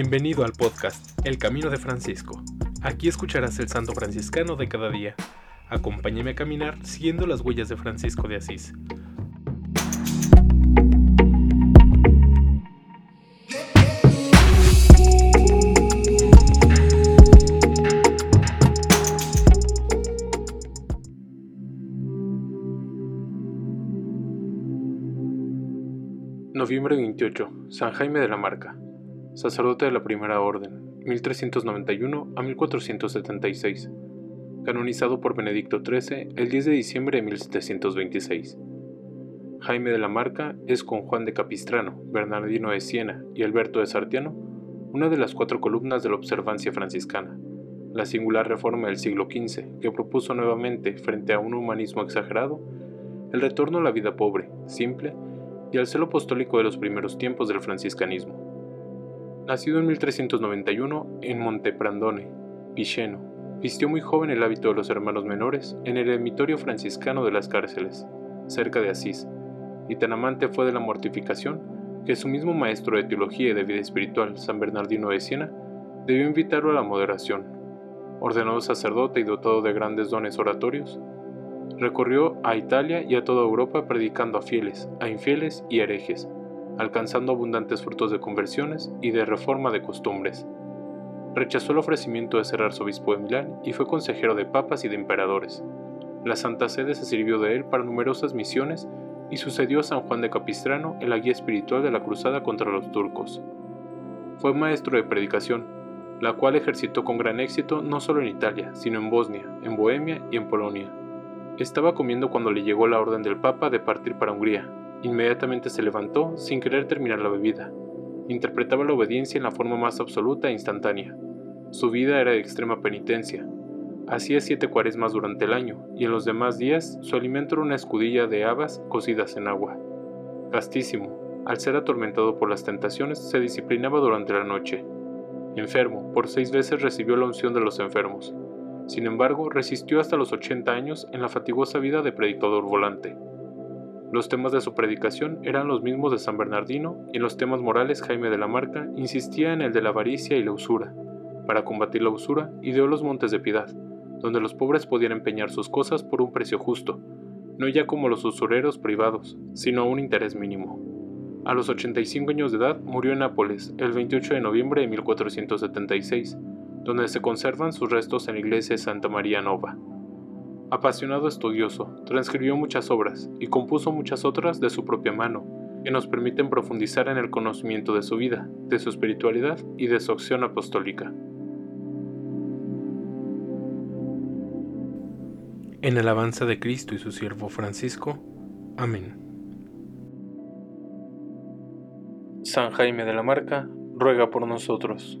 Bienvenido al podcast El Camino de Francisco. Aquí escucharás el santo franciscano de cada día. Acompáñame a caminar siguiendo las huellas de Francisco de Asís. Noviembre 28. San Jaime de la Marca sacerdote de la Primera Orden, 1391 a 1476, canonizado por Benedicto XIII el 10 de diciembre de 1726. Jaime de la Marca es con Juan de Capistrano, Bernardino de Siena y Alberto de Sartiano una de las cuatro columnas de la observancia franciscana, la singular reforma del siglo XV que propuso nuevamente, frente a un humanismo exagerado, el retorno a la vida pobre, simple y al celo apostólico de los primeros tiempos del franciscanismo. Nacido en 1391 en Monteprandone, Piceno, vistió muy joven el hábito de los hermanos menores en el eremitorio franciscano de las cárceles, cerca de Asís, y tan amante fue de la mortificación que su mismo maestro de teología y de vida espiritual, San Bernardino de Siena, debió invitarlo a la moderación. Ordenado sacerdote y dotado de grandes dones oratorios, recorrió a Italia y a toda Europa predicando a fieles, a infieles y herejes, alcanzando abundantes frutos de conversiones y de reforma de costumbres. Rechazó el ofrecimiento de ser arzobispo de Milán y fue consejero de papas y de emperadores. La Santa Sede se sirvió de él para numerosas misiones y sucedió a San Juan de Capistrano en la guía espiritual de la cruzada contra los turcos. Fue maestro de predicación, la cual ejercitó con gran éxito no solo en Italia, sino en Bosnia, en Bohemia y en Polonia. Estaba comiendo cuando le llegó la orden del Papa de partir para Hungría, Inmediatamente se levantó sin querer terminar la bebida. Interpretaba la obediencia en la forma más absoluta e instantánea. Su vida era de extrema penitencia. Hacía siete cuaresmas durante el año, y en los demás días su alimento era una escudilla de habas cocidas en agua. Castísimo, al ser atormentado por las tentaciones, se disciplinaba durante la noche. Enfermo, por seis veces recibió la unción de los enfermos. Sin embargo, resistió hasta los 80 años en la fatigosa vida de predicador volante. Los temas de su predicación eran los mismos de San Bernardino y en los temas morales Jaime de la Marca insistía en el de la avaricia y la usura. Para combatir la usura, ideó los montes de piedad, donde los pobres podían empeñar sus cosas por un precio justo, no ya como los usureros privados, sino a un interés mínimo. A los 85 años de edad murió en Nápoles el 28 de noviembre de 1476, donde se conservan sus restos en la iglesia de Santa María Nova. Apasionado estudioso, transcribió muchas obras y compuso muchas otras de su propia mano, que nos permiten profundizar en el conocimiento de su vida, de su espiritualidad y de su acción apostólica. En alabanza de Cristo y su siervo Francisco. Amén. San Jaime de la Marca, ruega por nosotros.